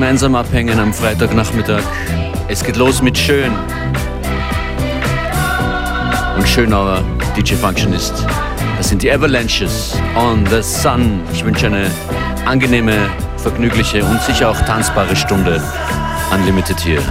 Gemeinsam abhängen am Freitagnachmittag. Es geht los mit Schön. Und Schönauer DJ Functionist. Das sind die Avalanches on the Sun. Ich wünsche eine angenehme, vergnügliche und sicher auch tanzbare Stunde. Unlimited hier.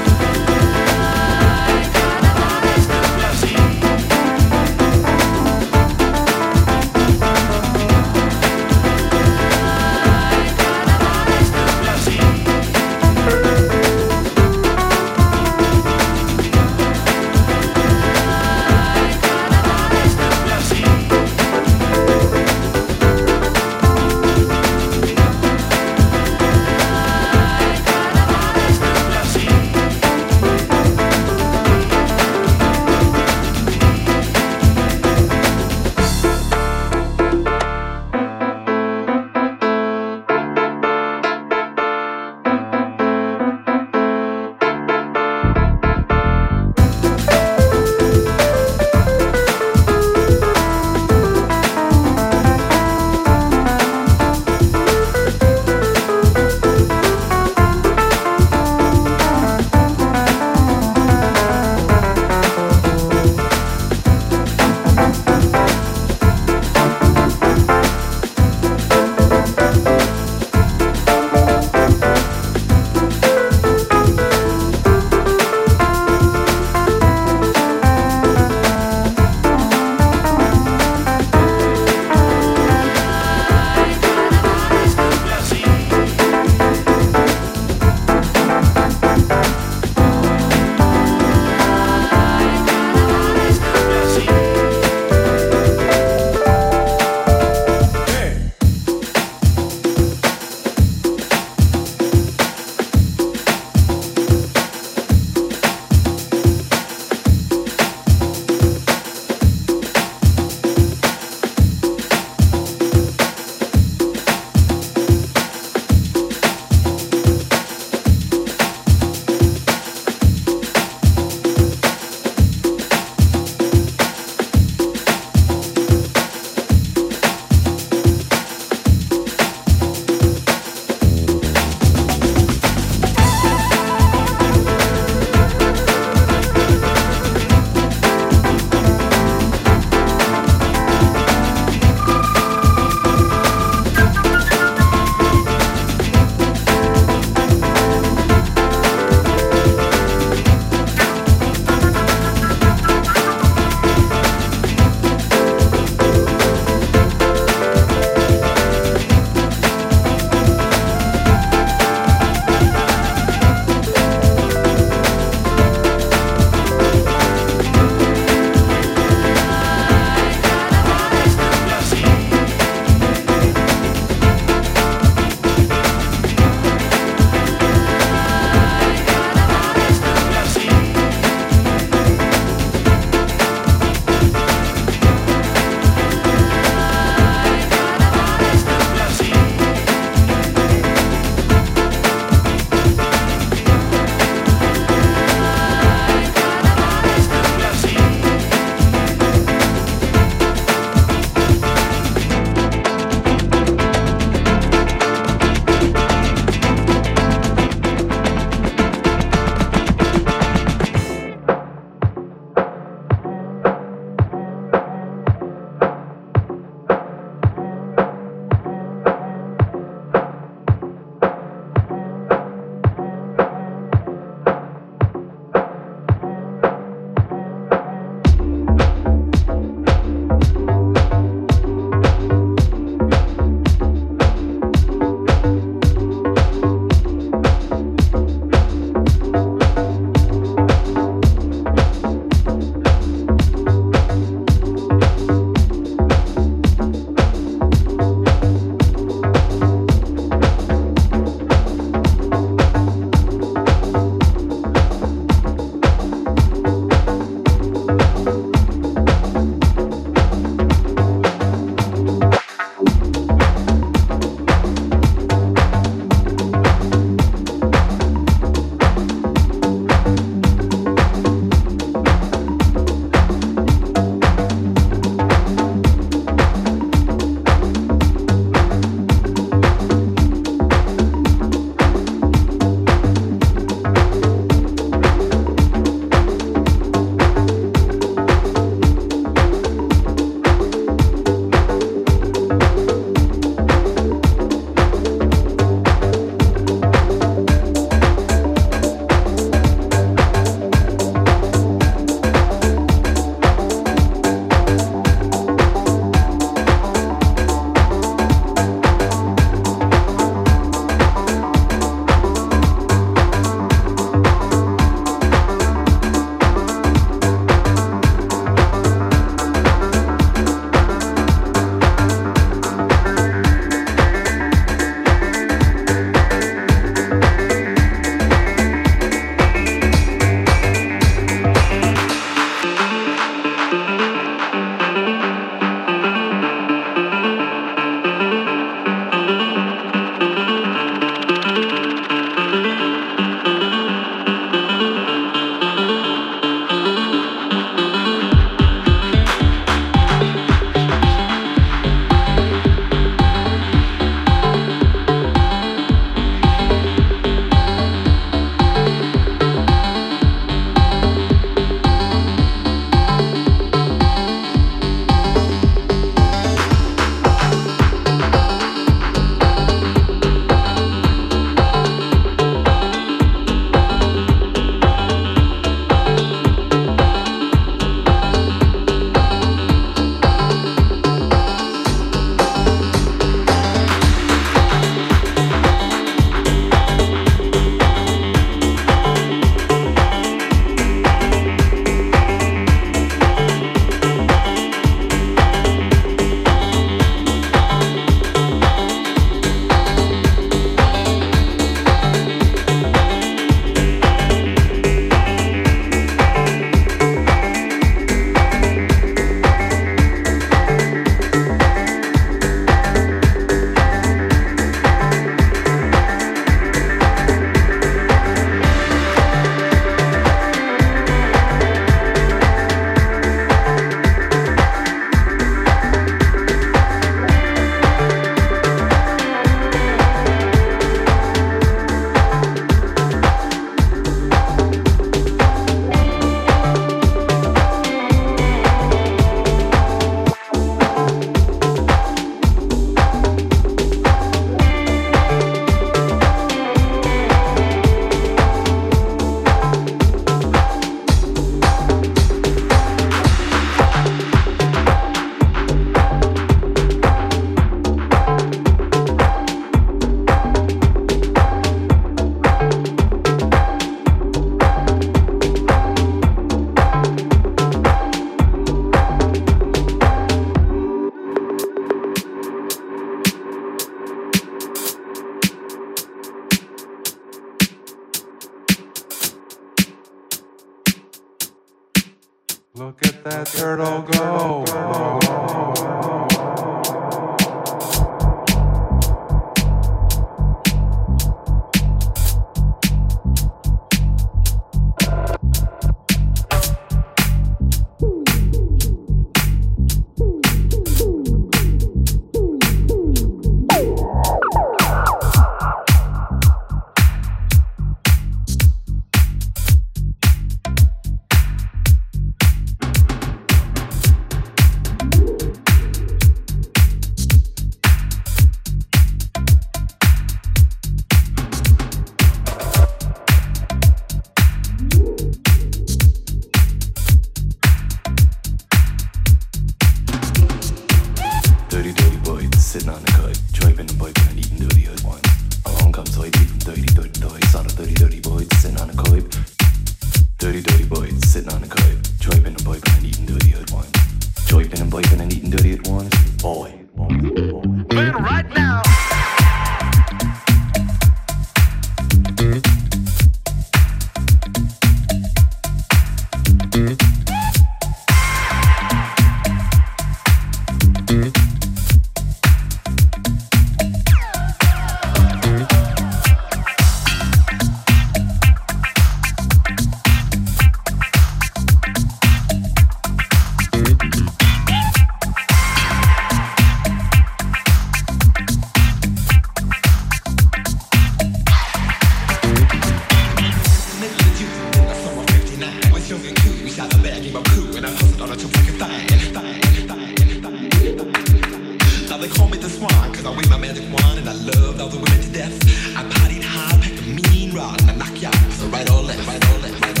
my way, my magic wand, and I loved all the women to death. I partied hard, packed a mean rod, and I knocked you out, so right or left, right or left, right or left.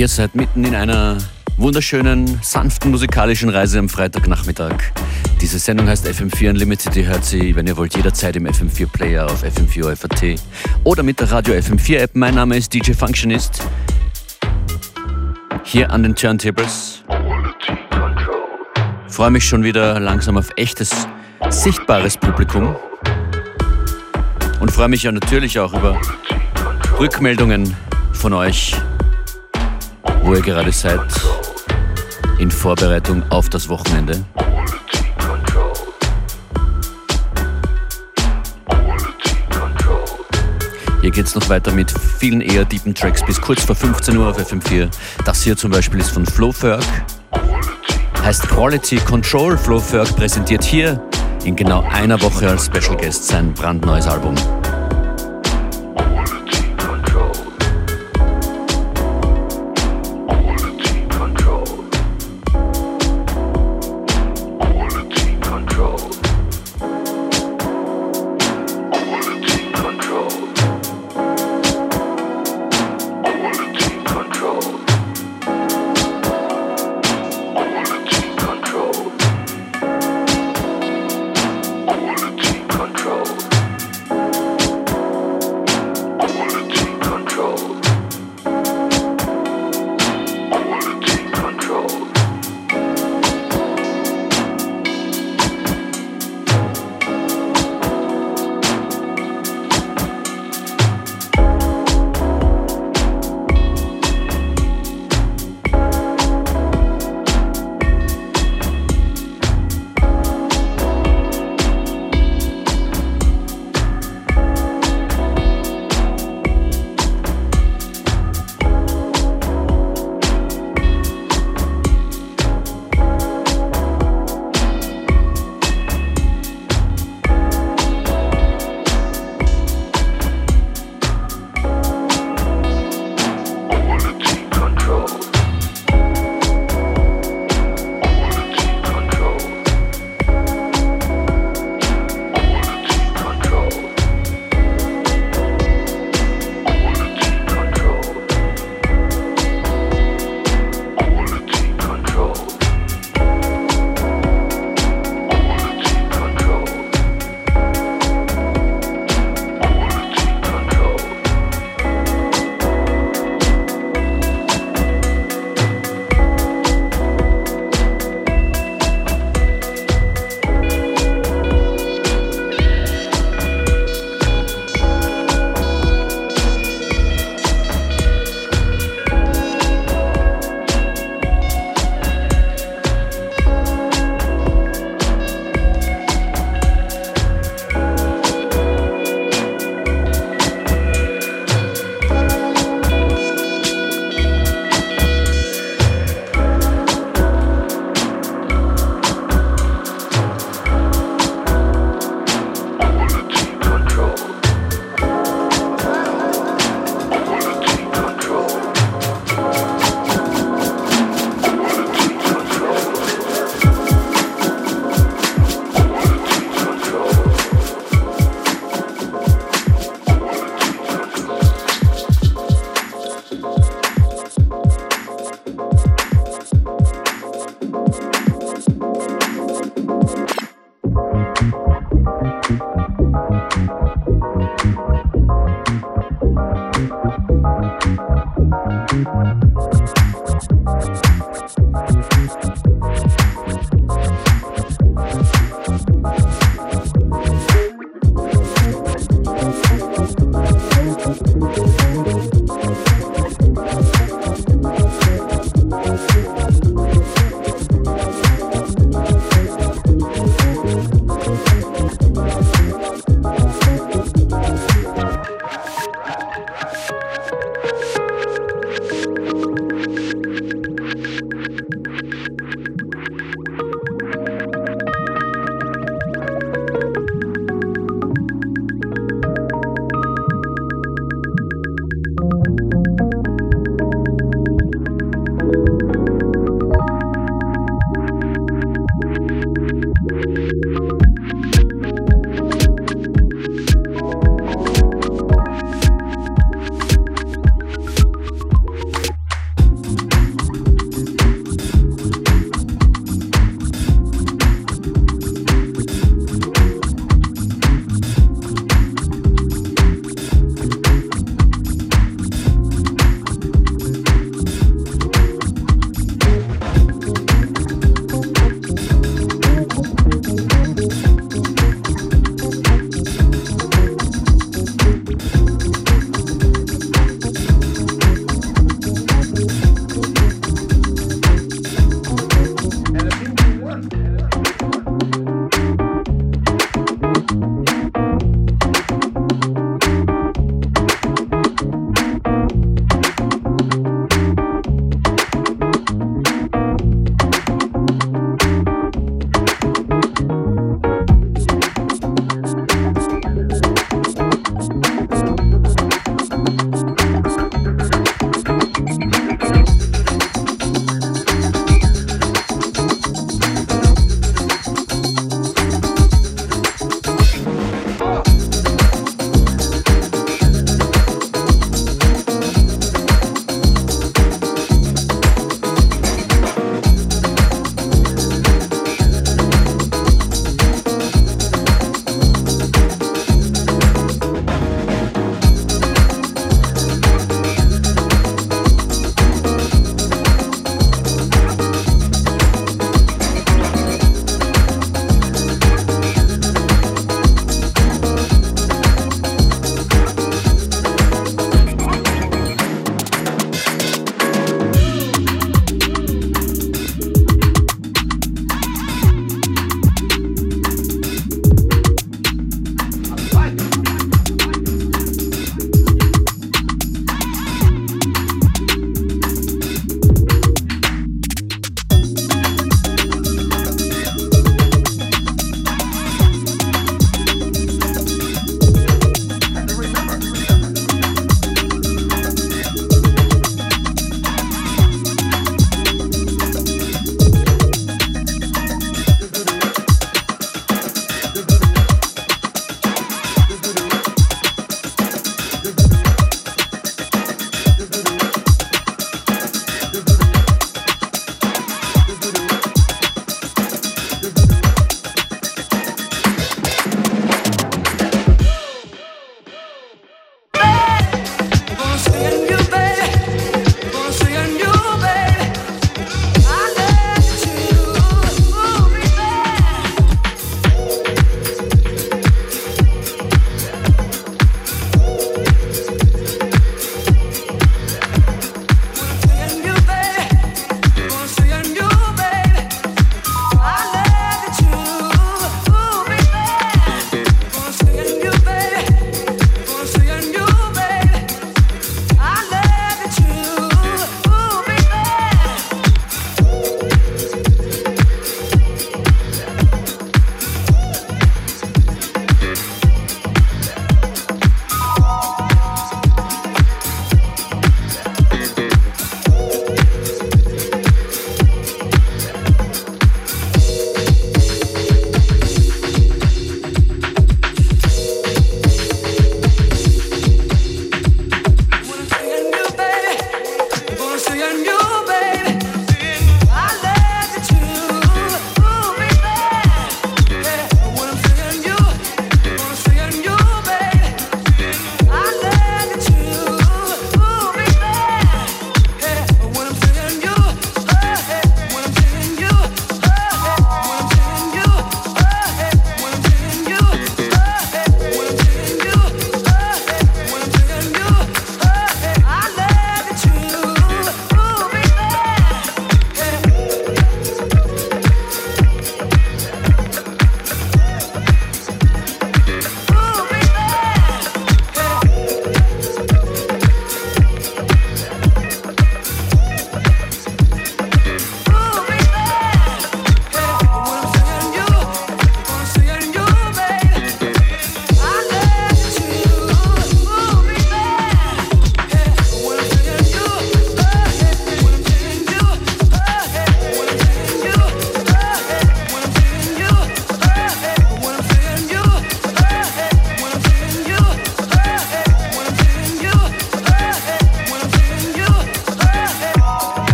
Ihr seid mitten in einer wunderschönen, sanften musikalischen Reise am Freitagnachmittag. Diese Sendung heißt FM4 Unlimited. Ihr hört sie, wenn ihr wollt, jederzeit im FM4 Player auf FM4 FAT oder mit der Radio FM4 App. Mein Name ist DJ Functionist. Hier an den Turntables. Freue mich schon wieder langsam auf echtes, sichtbares Publikum. Und freue mich ja natürlich auch über Rückmeldungen von euch wo ihr gerade seid, in Vorbereitung auf das Wochenende. Hier geht es noch weiter mit vielen eher deepen Tracks bis kurz vor 15 Uhr auf FM4. Das hier zum Beispiel ist von Flowferg. Heißt Quality Control. Flowferg präsentiert hier in genau einer Woche als Special Guest sein brandneues Album.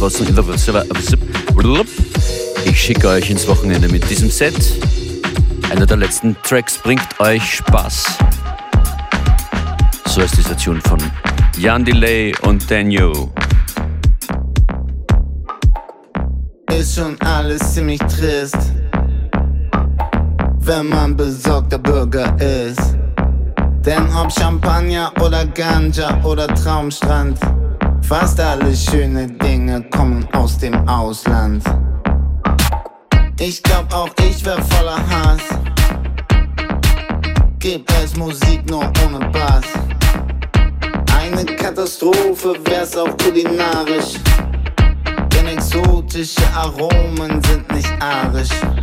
Euch ich schicke euch ins Wochenende mit diesem Set. Einer der letzten Tracks bringt euch Spaß. So ist dieser Tune von Jan Delay und Daniel. Ist schon alles ziemlich trist, wenn man besorgter Bürger ist. Denn ob Champagner oder Ganja oder Traumstrand, fast alle schöne Dinge kommen aus dem Ausland. Ich glaub auch ich wär voller Hass. Gib es Musik nur ohne Bass. Eine Katastrophe wär's auch kulinarisch. Denn exotische Aromen sind nicht arisch.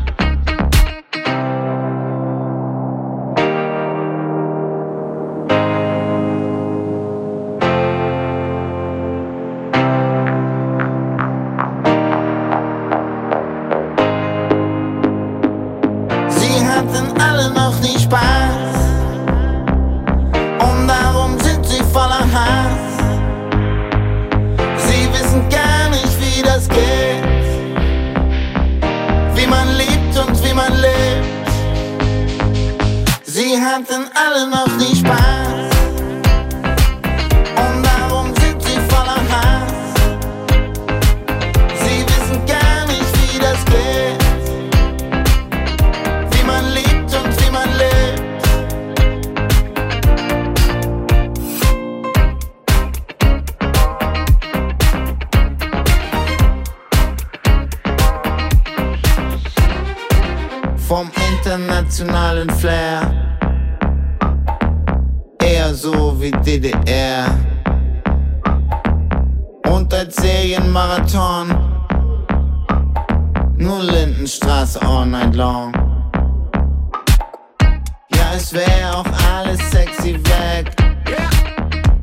Alles sexy weg.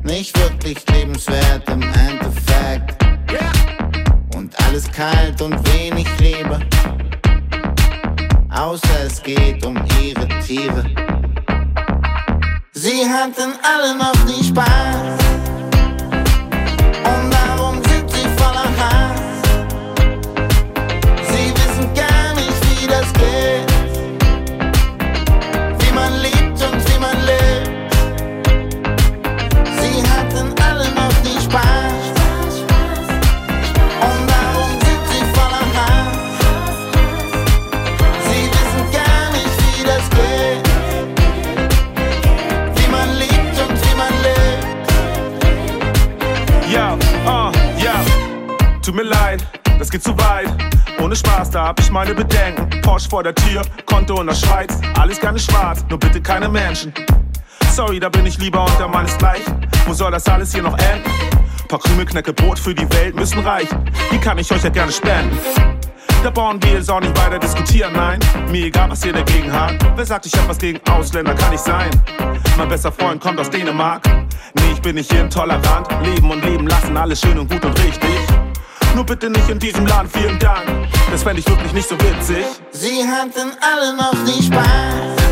Nicht wirklich lebenswert im Endeffekt. Und alles kalt und wenig Liebe. Außer es geht um ihre Tiere. Sie hatten alle noch nie Spaß. Tut mir leid, das geht zu weit. Ohne Spaß, da hab ich meine Bedenken. Porsche vor der Tür, Konto in der Schweiz. Alles gerne schwarz, nur bitte keine Menschen. Sorry, da bin ich lieber unter meinesgleichen. Wo soll das alles hier noch enden? Paar Krümelknäcke Brot für die Welt müssen reichen. Die kann ich euch ja gerne spenden. Da bauen wir jetzt auch nicht weiter diskutieren, nein. Mir egal, was ihr dagegen habt. Wer sagt, ich hab was gegen Ausländer, kann ich sein. Mein bester Freund kommt aus Dänemark. Nee, ich bin nicht intolerant. Leben und leben lassen, alles schön und gut und richtig. Nur bitte nicht in diesem Laden, vielen Dank. Das fände ich wirklich nicht so witzig. Sie hatten alle noch nie Spaß.